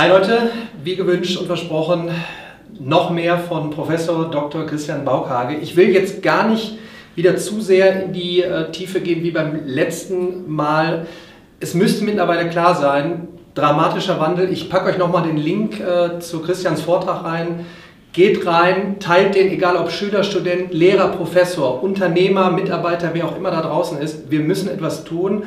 Hi Leute, wie gewünscht und versprochen, noch mehr von Professor Dr. Christian Baukage. Ich will jetzt gar nicht wieder zu sehr in die äh, Tiefe gehen wie beim letzten Mal. Es müsste mittlerweile klar sein, dramatischer Wandel. Ich packe euch nochmal den Link äh, zu Christians Vortrag rein. Geht rein, teilt den, egal ob Schüler, Student, Lehrer, Professor, Unternehmer, Mitarbeiter, wer auch immer da draußen ist. Wir müssen etwas tun.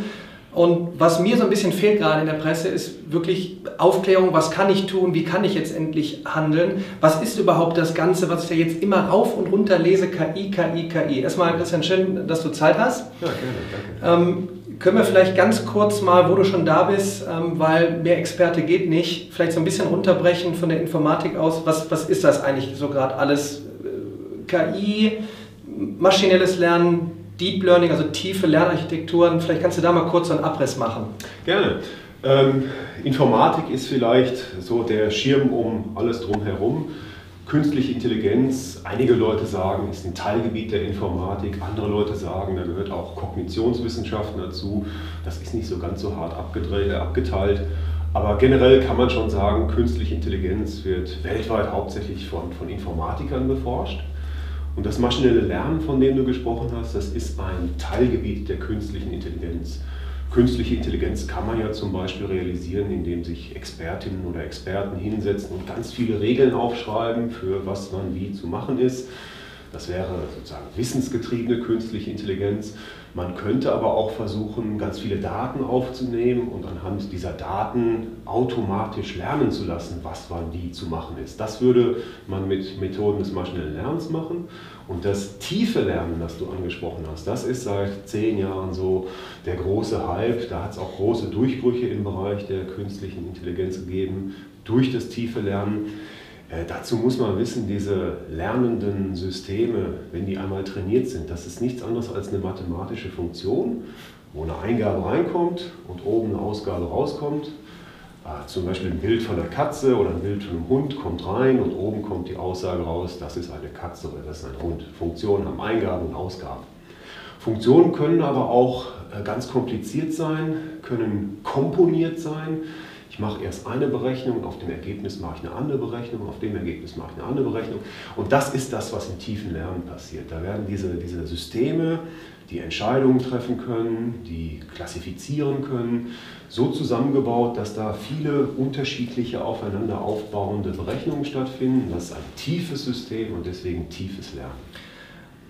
Und was mir so ein bisschen fehlt gerade in der Presse, ist wirklich Aufklärung, was kann ich tun, wie kann ich jetzt endlich handeln, was ist überhaupt das Ganze, was ich ja jetzt immer rauf und runter lese, KI, KI, KI. Erstmal, Christian, schön, dass du Zeit hast. Ja, gerne, danke. Ähm, können wir vielleicht ganz kurz mal, wo du schon da bist, ähm, weil mehr Experte geht nicht, vielleicht so ein bisschen runterbrechen von der Informatik aus. Was, was ist das eigentlich so gerade alles? Äh, KI, maschinelles Lernen, Deep Learning, also tiefe Lernarchitekturen. Vielleicht kannst du da mal kurz einen Abriss machen. Gerne. Ähm, Informatik ist vielleicht so der Schirm um alles drumherum. Künstliche Intelligenz, einige Leute sagen, ist ein Teilgebiet der Informatik, andere Leute sagen, da gehört auch Kognitionswissenschaften dazu. Das ist nicht so ganz so hart abgeteilt. Aber generell kann man schon sagen, künstliche Intelligenz wird weltweit hauptsächlich von, von Informatikern beforscht. Und das maschinelle Lernen, von dem du gesprochen hast, das ist ein Teilgebiet der künstlichen Intelligenz. Künstliche Intelligenz kann man ja zum Beispiel realisieren, indem sich Expertinnen oder Experten hinsetzen und ganz viele Regeln aufschreiben, für was man wie zu machen ist. Das wäre sozusagen wissensgetriebene künstliche Intelligenz. Man könnte aber auch versuchen, ganz viele Daten aufzunehmen und anhand dieser Daten automatisch lernen zu lassen, was wann wie zu machen ist. Das würde man mit Methoden des maschinellen Lernens machen. Und das tiefe Lernen, das du angesprochen hast, das ist seit zehn Jahren so der große Hype. Da hat es auch große Durchbrüche im Bereich der künstlichen Intelligenz gegeben durch das tiefe Lernen. Äh, dazu muss man wissen, diese lernenden Systeme, wenn die einmal trainiert sind, das ist nichts anderes als eine mathematische Funktion, wo eine Eingabe reinkommt und oben eine Ausgabe rauskommt. Äh, zum Beispiel ein Bild von einer Katze oder ein Bild von einem Hund kommt rein und oben kommt die Aussage raus, das ist eine Katze oder das ist ein Hund. Funktionen haben Eingaben und Ausgaben. Funktionen können aber auch äh, ganz kompliziert sein, können komponiert sein. Ich mache erst eine Berechnung, auf dem Ergebnis mache ich eine andere Berechnung, auf dem Ergebnis mache ich eine andere Berechnung. Und das ist das, was im tiefen Lernen passiert. Da werden diese, diese Systeme, die Entscheidungen treffen können, die klassifizieren können, so zusammengebaut, dass da viele unterschiedliche aufeinander aufbauende Berechnungen stattfinden. Das ist ein tiefes System und deswegen tiefes Lernen.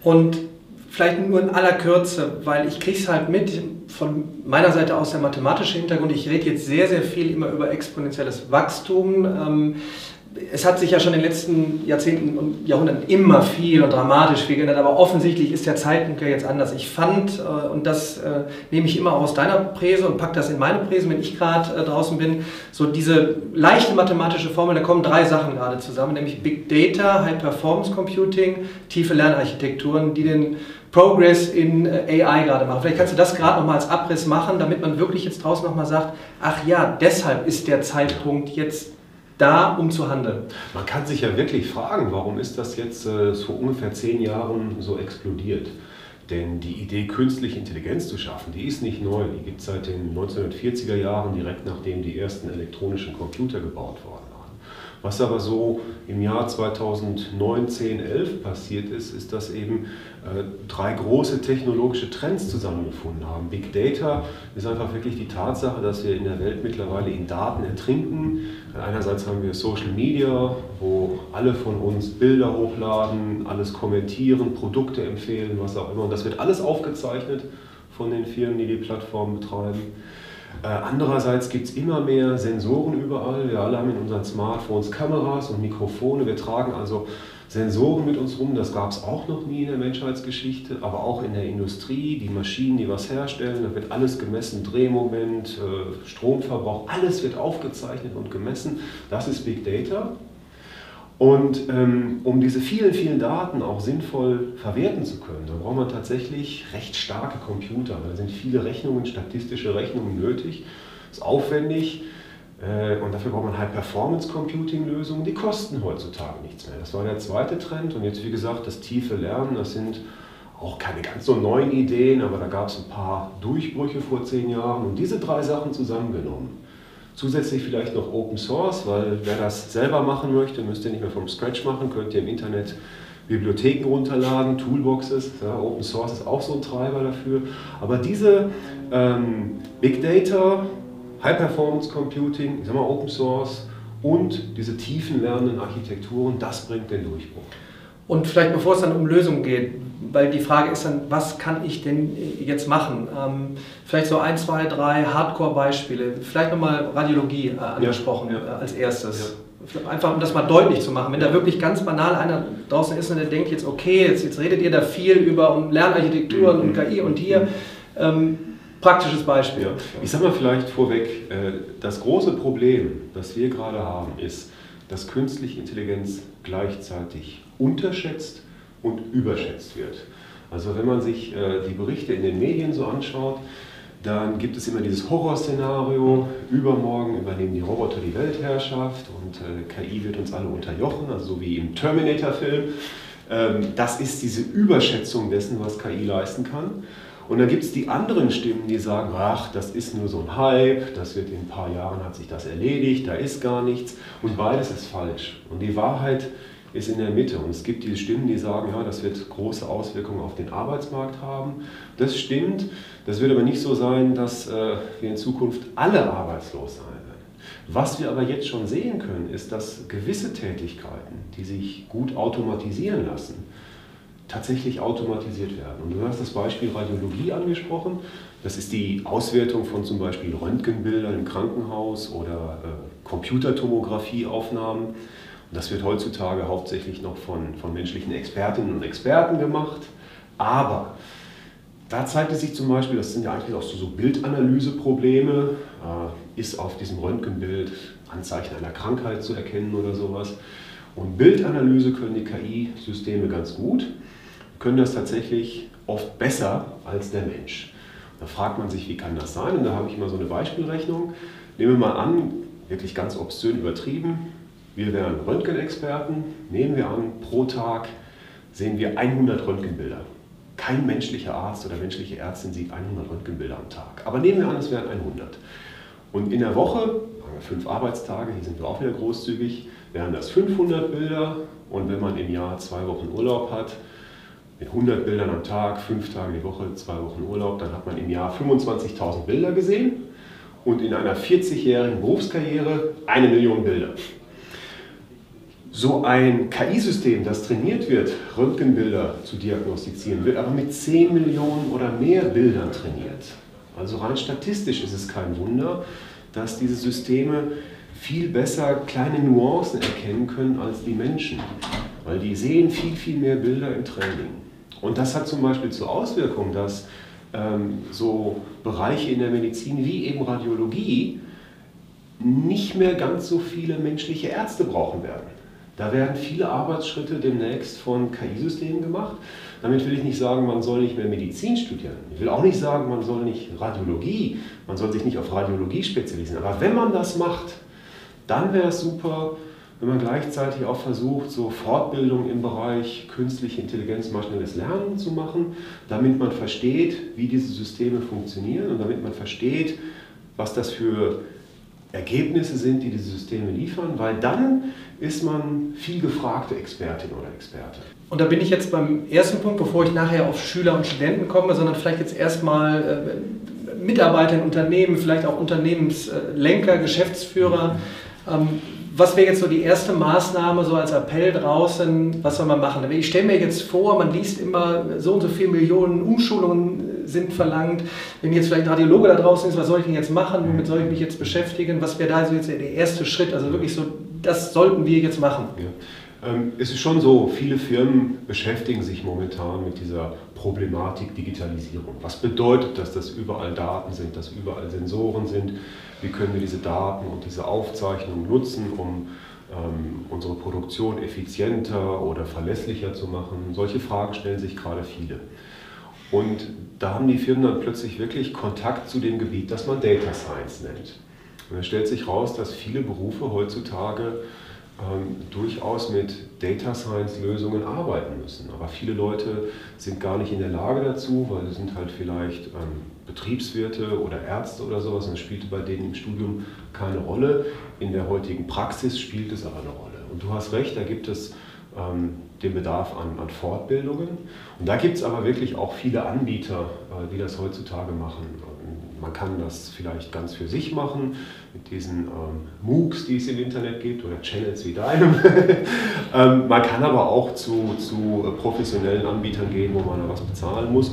Und vielleicht nur in aller Kürze, weil ich kriege es halt mit von meiner Seite aus der mathematische Hintergrund. Ich rede jetzt sehr, sehr viel immer über exponentielles Wachstum. Ähm, es hat sich ja schon in den letzten Jahrzehnten und Jahrhunderten immer viel und dramatisch viel geändert, aber offensichtlich ist der Zeitpunkt ja jetzt anders. Ich fand, äh, und das äh, nehme ich immer aus deiner Präse und packe das in meine Präse, wenn ich gerade äh, draußen bin, so diese leichte mathematische Formel, da kommen drei Sachen gerade zusammen, nämlich Big Data, High Performance Computing, tiefe Lernarchitekturen, die den Progress in AI gerade machen. Vielleicht kannst du das gerade nochmal als Abriss machen, damit man wirklich jetzt draußen nochmal sagt, ach ja, deshalb ist der Zeitpunkt jetzt da, um zu handeln. Man kann sich ja wirklich fragen, warum ist das jetzt äh, vor ungefähr zehn Jahren so explodiert? Denn die Idee, künstliche Intelligenz zu schaffen, die ist nicht neu. Die gibt es seit den 1940er Jahren, direkt nachdem die ersten elektronischen Computer gebaut waren. Was aber so im Jahr 2009, 10, 11 passiert ist, ist, dass eben äh, drei große technologische Trends zusammengefunden haben. Big Data ist einfach wirklich die Tatsache, dass wir in der Welt mittlerweile in Daten ertrinken. Einerseits haben wir Social Media, wo alle von uns Bilder hochladen, alles kommentieren, Produkte empfehlen, was auch immer. Und das wird alles aufgezeichnet von den Firmen, die die Plattform betreiben. Äh, andererseits gibt es immer mehr Sensoren überall. Wir alle haben in unseren Smartphones Kameras und Mikrofone. Wir tragen also Sensoren mit uns rum. Das gab es auch noch nie in der Menschheitsgeschichte, aber auch in der Industrie. Die Maschinen, die was herstellen, da wird alles gemessen. Drehmoment, äh, Stromverbrauch, alles wird aufgezeichnet und gemessen. Das ist Big Data. Und ähm, um diese vielen, vielen Daten auch sinnvoll verwerten zu können, da braucht man tatsächlich recht starke Computer. Da sind viele Rechnungen, statistische Rechnungen nötig. Ist aufwendig äh, und dafür braucht man High-Performance-Computing-Lösungen. Die kosten heutzutage nichts mehr. Das war der zweite Trend. Und jetzt, wie gesagt, das tiefe Lernen, das sind auch keine ganz so neuen Ideen, aber da gab es ein paar Durchbrüche vor zehn Jahren. Und diese drei Sachen zusammengenommen, Zusätzlich vielleicht noch Open Source, weil wer das selber machen möchte, müsst ihr nicht mehr vom Scratch machen, könnt ihr im Internet Bibliotheken runterladen, Toolboxes. Ja, Open Source ist auch so ein Treiber dafür. Aber diese ähm, Big Data, High Performance Computing, ich sag mal Open Source und diese tiefen lernenden Architekturen, das bringt den Durchbruch. Und vielleicht bevor es dann um Lösungen geht, weil die Frage ist dann, was kann ich denn jetzt machen? Ähm, vielleicht so ein, zwei, drei Hardcore-Beispiele. Vielleicht nochmal Radiologie äh, angesprochen ja, ja. Äh, als erstes. Ja. Einfach um das mal deutlich zu machen. Wenn da wirklich ganz banal einer draußen ist und der denkt jetzt, okay, jetzt, jetzt redet ihr da viel über um Lernarchitekturen mhm. und KI und hier. Ähm, praktisches Beispiel. Ich sage mal vielleicht vorweg, äh, das große Problem, das wir gerade haben, ist, dass künstliche Intelligenz gleichzeitig unterschätzt und überschätzt wird. Also wenn man sich äh, die Berichte in den Medien so anschaut, dann gibt es immer dieses Horrorszenario, übermorgen übernehmen die Roboter die Weltherrschaft und äh, KI wird uns alle unterjochen, also so wie im Terminator-Film. Ähm, das ist diese Überschätzung dessen, was KI leisten kann. Und dann gibt es die anderen Stimmen, die sagen, ach, das ist nur so ein Hype, das wird in ein paar Jahren hat sich das erledigt, da ist gar nichts. Und beides ist falsch. Und die Wahrheit ist in der Mitte. Und es gibt diese Stimmen, die sagen, ja, das wird große Auswirkungen auf den Arbeitsmarkt haben. Das stimmt. Das wird aber nicht so sein, dass äh, wir in Zukunft alle arbeitslos sein werden. Was wir aber jetzt schon sehen können, ist, dass gewisse Tätigkeiten, die sich gut automatisieren lassen, tatsächlich automatisiert werden. Und du hast das Beispiel Radiologie angesprochen. Das ist die Auswertung von zum Beispiel Röntgenbildern im Krankenhaus oder äh, Computertomographieaufnahmen. Das wird heutzutage hauptsächlich noch von, von menschlichen Expertinnen und Experten gemacht. Aber da zeigt es sich zum Beispiel, das sind ja eigentlich auch so, so Bildanalyseprobleme, äh, ist auf diesem Röntgenbild Anzeichen einer Krankheit zu erkennen oder sowas. Und Bildanalyse können die KI-Systeme ganz gut, können das tatsächlich oft besser als der Mensch. Da fragt man sich, wie kann das sein? Und da habe ich immer so eine Beispielrechnung. Nehmen wir mal an, wirklich ganz obszön übertrieben, wir wären Röntgenexperten. Nehmen wir an, pro Tag sehen wir 100 Röntgenbilder. Kein menschlicher Arzt oder menschliche Ärztin sieht 100 Röntgenbilder am Tag. Aber nehmen wir an, es wären 100. Und in der Woche, haben wir fünf Arbeitstage, hier sind wir auch wieder großzügig, wären das 500 Bilder. Und wenn man im Jahr zwei Wochen Urlaub hat, mit 100 Bildern am Tag, fünf Tage die Woche, zwei Wochen Urlaub, dann hat man im Jahr 25.000 Bilder gesehen und in einer 40-jährigen Berufskarriere eine Million Bilder so ein KI-System, das trainiert wird, Röntgenbilder zu diagnostizieren, wird aber mit 10 Millionen oder mehr Bildern trainiert. Also rein statistisch ist es kein Wunder, dass diese Systeme viel besser kleine Nuancen erkennen können als die Menschen, weil die sehen viel, viel mehr Bilder im Training. Und das hat zum Beispiel zur Auswirkung, dass ähm, so Bereiche in der Medizin wie eben Radiologie nicht mehr ganz so viele menschliche Ärzte brauchen werden. Da werden viele Arbeitsschritte demnächst von KI-Systemen gemacht. Damit will ich nicht sagen, man soll nicht mehr Medizin studieren. Ich will auch nicht sagen, man soll nicht Radiologie, man soll sich nicht auf Radiologie spezialisieren. Aber wenn man das macht, dann wäre es super, wenn man gleichzeitig auch versucht, so Fortbildung im Bereich künstliche Intelligenz, maschinelles Lernen zu machen, damit man versteht, wie diese Systeme funktionieren und damit man versteht, was das für Ergebnisse sind, die diese Systeme liefern, weil dann ist man viel gefragte Expertin oder Experte. Und da bin ich jetzt beim ersten Punkt, bevor ich nachher auf Schüler und Studenten komme, sondern vielleicht jetzt erstmal äh, Mitarbeiter in Unternehmen, vielleicht auch Unternehmenslenker, Geschäftsführer. Ähm, was wäre jetzt so die erste Maßnahme, so als Appell draußen, was soll man machen? Ich stelle mir jetzt vor, man liest immer, so und so viele Millionen Umschulungen sind verlangt. Wenn jetzt vielleicht ein Radiologe da draußen ist, was soll ich denn jetzt machen? Womit soll ich mich jetzt beschäftigen? Was wäre da also jetzt der erste Schritt? Also wirklich so, das sollten wir jetzt machen. Ja. Ähm, es ist schon so, viele Firmen beschäftigen sich momentan mit dieser Problematik Digitalisierung. Was bedeutet das, dass überall Daten sind, dass überall Sensoren sind? Wie können wir diese Daten und diese Aufzeichnungen nutzen, um ähm, unsere Produktion effizienter oder verlässlicher zu machen? Solche Fragen stellen sich gerade viele. Und da haben die Firmen dann plötzlich wirklich Kontakt zu dem Gebiet, das man Data Science nennt. Und es stellt sich raus, dass viele Berufe heutzutage ähm, durchaus mit Data Science Lösungen arbeiten müssen. Aber viele Leute sind gar nicht in der Lage dazu, weil sie sind halt vielleicht ähm, Betriebswirte oder Ärzte oder sowas und das spielte bei denen im Studium keine Rolle. In der heutigen Praxis spielt es aber eine Rolle. Und du hast recht, da gibt es ähm, den Bedarf an, an, Fortbildungen. Und da gibt es aber wirklich auch viele Anbieter, äh, die das heutzutage machen. Man kann das vielleicht ganz für sich machen, mit diesen ähm, MOOCs, die es im Internet gibt, oder Channels wie deinem. ähm, man kann aber auch zu, zu professionellen Anbietern gehen, wo man da was bezahlen muss.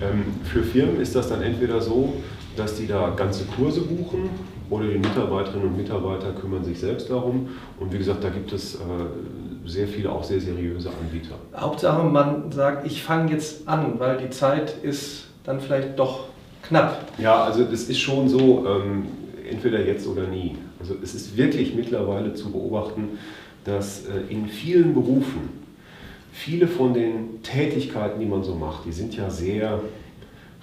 Ähm, für Firmen ist das dann entweder so, dass die da ganze Kurse buchen oder die Mitarbeiterinnen und Mitarbeiter kümmern sich selbst darum. Und wie gesagt, da gibt es äh, sehr viele auch sehr seriöse Anbieter. Hauptsache, man sagt, ich fange jetzt an, weil die Zeit ist dann vielleicht doch knapp. Ja, also das ist schon so, ähm, entweder jetzt oder nie. Also es ist wirklich mittlerweile zu beobachten, dass äh, in vielen Berufen viele von den Tätigkeiten, die man so macht, die sind ja sehr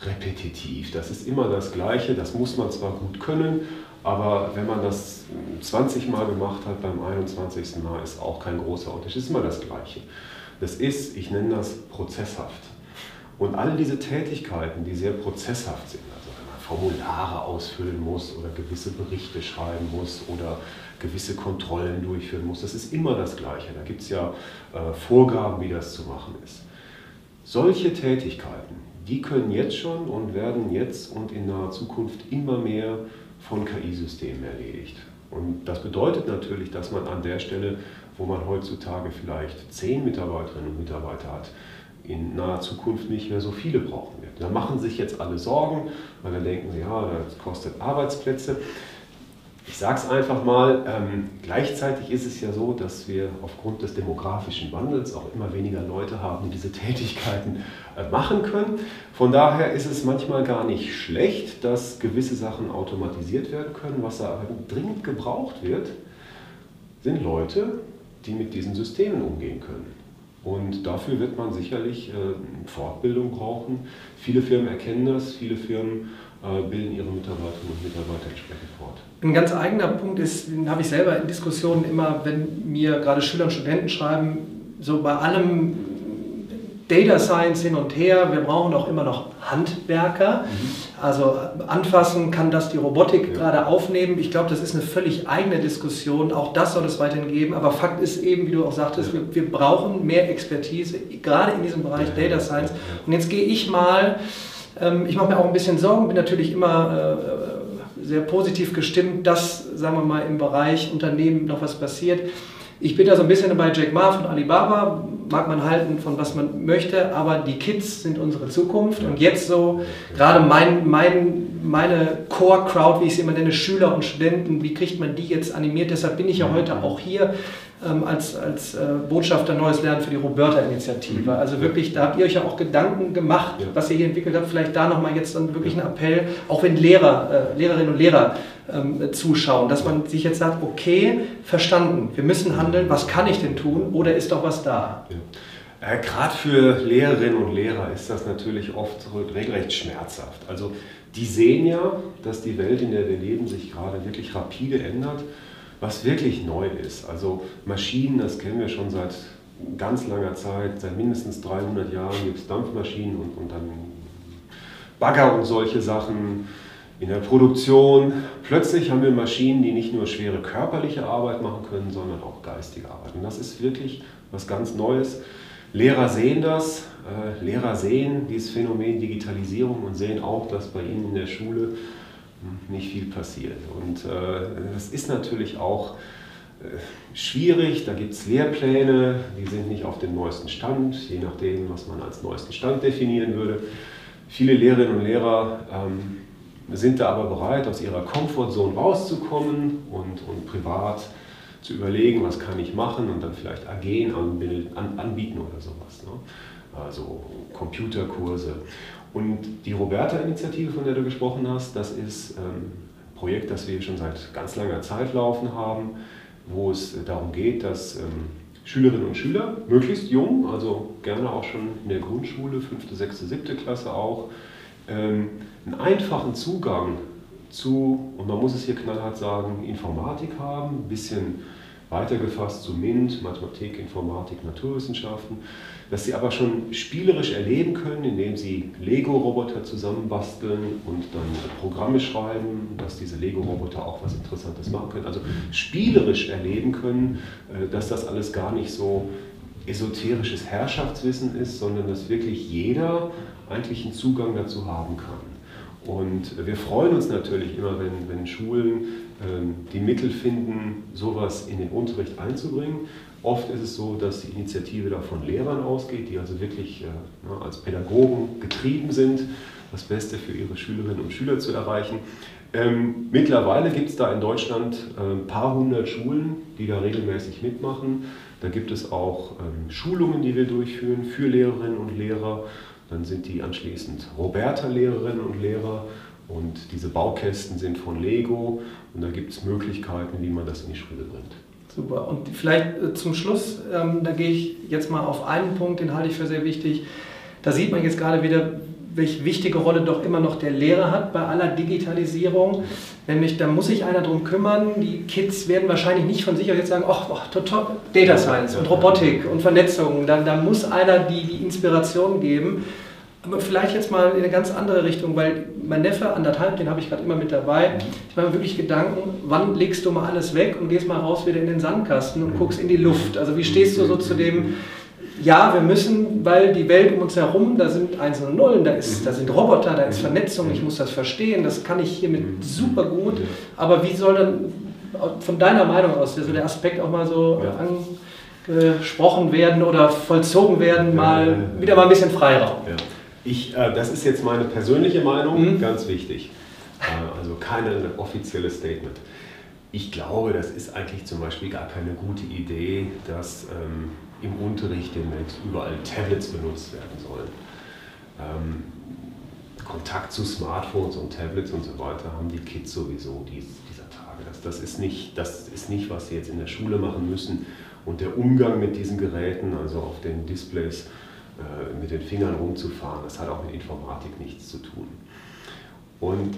repetitiv. Das ist immer das Gleiche, das muss man zwar gut können, aber wenn man das 20 Mal gemacht hat, beim 21. Mal ist auch kein großer Unterschied. Ist immer das Gleiche. Das ist, ich nenne das prozesshaft. Und all diese Tätigkeiten, die sehr prozesshaft sind, also wenn man Formulare ausfüllen muss oder gewisse Berichte schreiben muss oder gewisse Kontrollen durchführen muss, das ist immer das Gleiche. Da gibt es ja äh, Vorgaben, wie das zu machen ist. Solche Tätigkeiten, die können jetzt schon und werden jetzt und in naher Zukunft immer mehr von KI-Systemen erledigt. Und das bedeutet natürlich, dass man an der Stelle, wo man heutzutage vielleicht zehn Mitarbeiterinnen und Mitarbeiter hat, in naher Zukunft nicht mehr so viele brauchen wird. Da machen sich jetzt alle Sorgen, weil da denken sie, ja, das kostet Arbeitsplätze. Ich sage es einfach mal, ähm, gleichzeitig ist es ja so, dass wir aufgrund des demografischen Wandels auch immer weniger Leute haben, die diese Tätigkeiten äh, machen können. Von daher ist es manchmal gar nicht schlecht, dass gewisse Sachen automatisiert werden können. Was aber dringend gebraucht wird, sind Leute, die mit diesen Systemen umgehen können. Und dafür wird man sicherlich äh, Fortbildung brauchen. Viele Firmen erkennen das, viele Firmen äh, bilden ihre Mitarbeiterinnen und Mitarbeiter entsprechend fort. Ein ganz eigener Punkt ist, den habe ich selber in Diskussionen immer, wenn mir gerade Schüler und Studenten schreiben, so bei allem Data Science hin und her, wir brauchen auch immer noch Handwerker. Mhm. Also anfassen kann das die Robotik ja. gerade aufnehmen. Ich glaube, das ist eine völlig eigene Diskussion. Auch das soll es weiterhin geben. Aber Fakt ist eben, wie du auch sagtest, ja. wir, wir, brauchen mehr Expertise, gerade in diesem Bereich ja. Data Science. Und jetzt gehe ich mal ähm, ich mache mir auch ein bisschen Sorgen, bin natürlich immer äh, sehr positiv gestimmt, dass, sagen wir mal, im Bereich Unternehmen noch was passiert. Ich bin da so ein bisschen bei Jack Ma von Alibaba, mag man halten von was man möchte, aber die Kids sind unsere Zukunft und jetzt so, gerade mein, mein, meine Core-Crowd, wie ich sie immer nenne, Schüler und Studenten, wie kriegt man die jetzt animiert? Deshalb bin ich ja heute auch hier ähm, als, als äh, Botschafter Neues Lernen für die Roberta-Initiative. Also wirklich, da habt ihr euch ja auch Gedanken gemacht, ja. was ihr hier entwickelt habt. Vielleicht da nochmal jetzt dann wirklich ein Appell, auch wenn Lehrer, äh, Lehrerinnen und Lehrer ähm, zuschauen, dass man sich jetzt sagt, okay, verstanden, wir müssen handeln, was kann ich denn tun oder ist doch was da? Ja. Äh, Gerade für Lehrerinnen und Lehrer ist das natürlich oft regelrecht schmerzhaft. Also die sehen ja, dass die Welt, in der wir leben, sich gerade wirklich rapide ändert was wirklich neu ist. Also Maschinen, das kennen wir schon seit ganz langer Zeit, seit mindestens 300 Jahren gibt es Dampfmaschinen und, und dann Bagger und solche Sachen in der Produktion. Plötzlich haben wir Maschinen, die nicht nur schwere körperliche Arbeit machen können, sondern auch geistige Arbeit. Und das ist wirklich was ganz Neues. Lehrer sehen das, äh, Lehrer sehen dieses Phänomen Digitalisierung und sehen auch, dass bei ihnen in der Schule nicht viel passiert. Und äh, das ist natürlich auch äh, schwierig, da gibt es Lehrpläne, die sind nicht auf dem neuesten Stand, je nachdem, was man als neuesten Stand definieren würde. Viele Lehrerinnen und Lehrer ähm, sind da aber bereit, aus ihrer Komfortzone rauszukommen und, und privat zu überlegen, was kann ich machen und dann vielleicht AG anbieten oder sowas. Ne? Also Computerkurse. Und die Roberta-Initiative, von der du gesprochen hast, das ist ähm, ein Projekt, das wir schon seit ganz langer Zeit laufen haben, wo es darum geht, dass ähm, Schülerinnen und Schüler, möglichst jung, also gerne auch schon in der Grundschule, fünfte, sechste, siebte Klasse auch, ähm, einen einfachen Zugang zu, und man muss es hier knallhart sagen, Informatik haben, ein bisschen weitergefasst zu MINT, Mathematik, Informatik, Naturwissenschaften, dass sie aber schon spielerisch erleben können, indem sie Lego-Roboter zusammenbasteln und dann Programme schreiben, dass diese Lego-Roboter auch was Interessantes machen können. Also spielerisch erleben können, äh, dass das alles gar nicht so esoterisches Herrschaftswissen ist, sondern dass wirklich jeder eigentlich einen Zugang dazu haben kann. Und wir freuen uns natürlich immer, wenn, wenn Schulen ähm, die Mittel finden, sowas in den Unterricht einzubringen. Oft ist es so, dass die Initiative da von Lehrern ausgeht, die also wirklich äh, als Pädagogen getrieben sind, das Beste für ihre Schülerinnen und Schüler zu erreichen. Ähm, mittlerweile gibt es da in Deutschland äh, ein paar hundert Schulen, die da regelmäßig mitmachen. Da gibt es auch ähm, Schulungen, die wir durchführen für Lehrerinnen und Lehrer. Dann sind die anschließend Roberta-Lehrerinnen und Lehrer und diese Baukästen sind von Lego und da gibt es Möglichkeiten, wie man das in die Schule bringt. Super. Und vielleicht äh, zum Schluss, ähm, da gehe ich jetzt mal auf einen Punkt, den halte ich für sehr wichtig. Da sieht man jetzt gerade wieder, welche wichtige Rolle doch immer noch der Lehrer hat bei aller Digitalisierung. Nämlich, da muss sich einer darum kümmern. Die Kids werden wahrscheinlich nicht von sich aus jetzt sagen, ach, oh, Data Science und Robotik und Vernetzung. Da, da muss einer die, die Inspiration geben. Aber vielleicht jetzt mal in eine ganz andere Richtung, weil mein Neffe, anderthalb, den habe ich gerade immer mit dabei. Ich mache mir wirklich Gedanken, wann legst du mal alles weg und gehst mal raus wieder in den Sandkasten und guckst in die Luft. Also wie stehst du so zu dem, ja, wir müssen, weil die Welt um uns herum, da sind Einsen und Nullen, da, ist, da sind Roboter, da ist Vernetzung, ich muss das verstehen, das kann ich hiermit super gut. Aber wie soll dann von deiner Meinung aus so der Aspekt auch mal so ja. angesprochen werden oder vollzogen werden, mal wieder mal ein bisschen Freiraum? Ja. Ich, äh, das ist jetzt meine persönliche Meinung, mhm. ganz wichtig. Äh, also kein offizielles Statement. Ich glaube, das ist eigentlich zum Beispiel gar keine gute Idee, dass ähm, im Unterricht demnächst überall Tablets benutzt werden sollen. Ähm, Kontakt zu Smartphones und Tablets und so weiter haben die Kids sowieso dies, dieser Tage. Das, das, ist nicht, das ist nicht, was sie jetzt in der Schule machen müssen. Und der Umgang mit diesen Geräten, also auf den Displays, äh, mit den Fingern rumzufahren. Das hat auch mit Informatik nichts zu tun. Und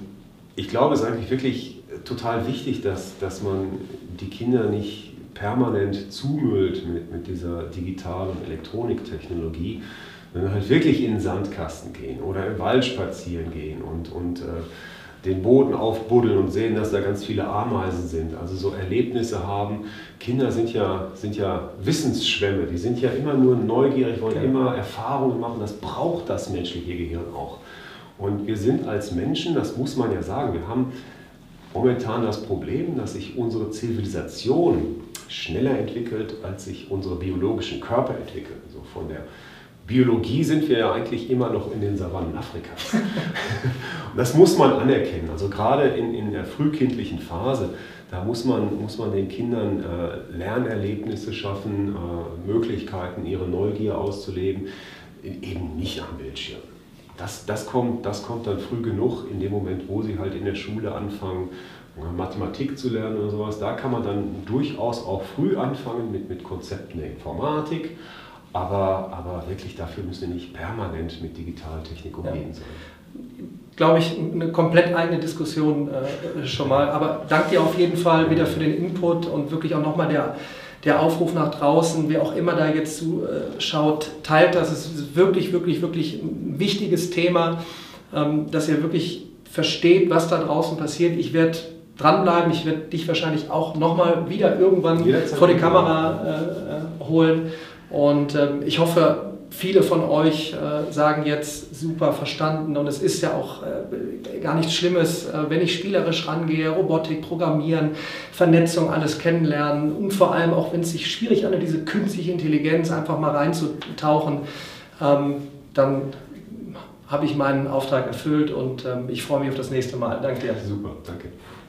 ich glaube, es ist eigentlich wirklich total wichtig, dass, dass man die Kinder nicht permanent zumüllt mit, mit dieser Digital- und Elektroniktechnologie, sondern halt wirklich in den Sandkasten gehen oder im Wald spazieren gehen und, und äh, den Boden aufbuddeln und sehen, dass da ganz viele Ameisen sind. Also so Erlebnisse haben. Kinder sind ja, sind ja Wissensschwämme, die sind ja immer nur neugierig, wollen ja. immer Erfahrungen machen. Das braucht das menschliche Gehirn auch. Und wir sind als Menschen, das muss man ja sagen, wir haben momentan das Problem, dass sich unsere Zivilisation schneller entwickelt, als sich unsere biologischen Körper entwickeln. So von der Biologie sind wir ja eigentlich immer noch in den Savannen Afrikas. Und das muss man anerkennen. Also gerade in, in der frühkindlichen Phase, da muss man, muss man den Kindern äh, Lernerlebnisse schaffen, äh, Möglichkeiten, ihre Neugier auszuleben, eben nicht am Bildschirm. Das, das, kommt, das kommt dann früh genug, in dem Moment, wo sie halt in der Schule anfangen, Mathematik zu lernen oder sowas. Da kann man dann durchaus auch früh anfangen mit, mit Konzepten der Informatik aber, aber wirklich dafür müssen wir nicht permanent mit Digitaltechnik umgehen sein. Glaube ich, eine komplett eigene Diskussion äh, schon mal. Aber danke dir auf jeden Fall wieder für den Input und wirklich auch nochmal der, der Aufruf nach draußen, wer auch immer da jetzt zuschaut, äh, teilt das. Es ist wirklich, wirklich, wirklich ein wichtiges Thema, ähm, dass ihr wirklich versteht, was da draußen passiert. Ich werde dranbleiben. Ich werde dich wahrscheinlich auch nochmal wieder irgendwann vor die Kamera äh, äh holen. Und ähm, ich hoffe, viele von euch äh, sagen jetzt super verstanden und es ist ja auch äh, gar nichts Schlimmes, äh, wenn ich spielerisch rangehe, Robotik, Programmieren, Vernetzung, alles kennenlernen und vor allem auch, wenn es sich schwierig anhört, diese künstliche Intelligenz einfach mal reinzutauchen, ähm, dann habe ich meinen Auftrag erfüllt und ähm, ich freue mich auf das nächste Mal. Danke dir. Super, danke.